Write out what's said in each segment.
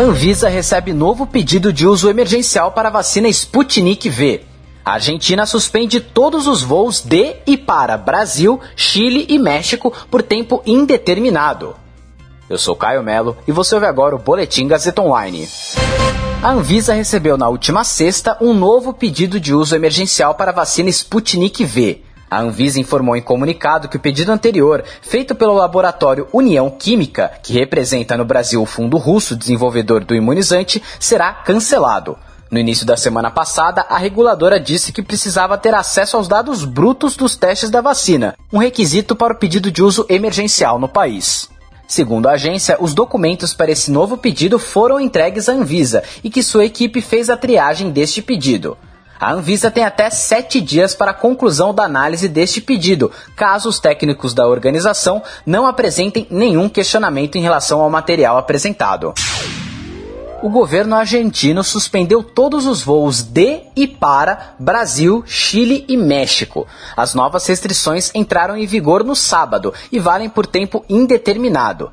Anvisa recebe novo pedido de uso emergencial para a vacina Sputnik V. A Argentina suspende todos os voos de e para Brasil, Chile e México por tempo indeterminado. Eu sou Caio Melo e você ouve agora o Boletim Gazeta Online. A Anvisa recebeu na última sexta um novo pedido de uso emergencial para a vacina Sputnik V. A Anvisa informou em comunicado que o pedido anterior, feito pelo laboratório União Química, que representa no Brasil o fundo russo desenvolvedor do imunizante, será cancelado. No início da semana passada, a reguladora disse que precisava ter acesso aos dados brutos dos testes da vacina, um requisito para o pedido de uso emergencial no país. Segundo a agência, os documentos para esse novo pedido foram entregues à Anvisa e que sua equipe fez a triagem deste pedido. A Anvisa tem até sete dias para a conclusão da análise deste pedido, caso os técnicos da organização não apresentem nenhum questionamento em relação ao material apresentado o governo argentino suspendeu todos os voos de e para Brasil, Chile e México. As novas restrições entraram em vigor no sábado e valem por tempo indeterminado.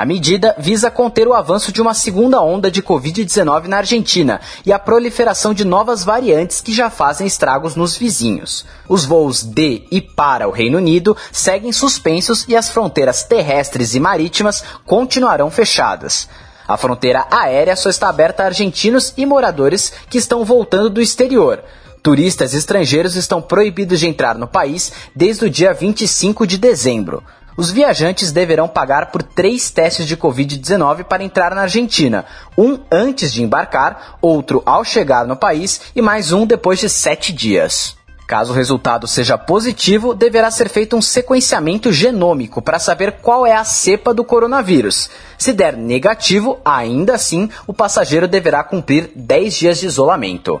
A medida visa conter o avanço de uma segunda onda de Covid-19 na Argentina e a proliferação de novas variantes que já fazem estragos nos vizinhos. Os voos de e para o Reino Unido seguem suspensos e as fronteiras terrestres e marítimas continuarão fechadas. A fronteira aérea só está aberta a argentinos e moradores que estão voltando do exterior. Turistas estrangeiros estão proibidos de entrar no país desde o dia 25 de dezembro. Os viajantes deverão pagar por três testes de Covid-19 para entrar na Argentina: um antes de embarcar, outro ao chegar no país e mais um depois de sete dias. Caso o resultado seja positivo, deverá ser feito um sequenciamento genômico para saber qual é a cepa do coronavírus. Se der negativo, ainda assim, o passageiro deverá cumprir 10 dias de isolamento.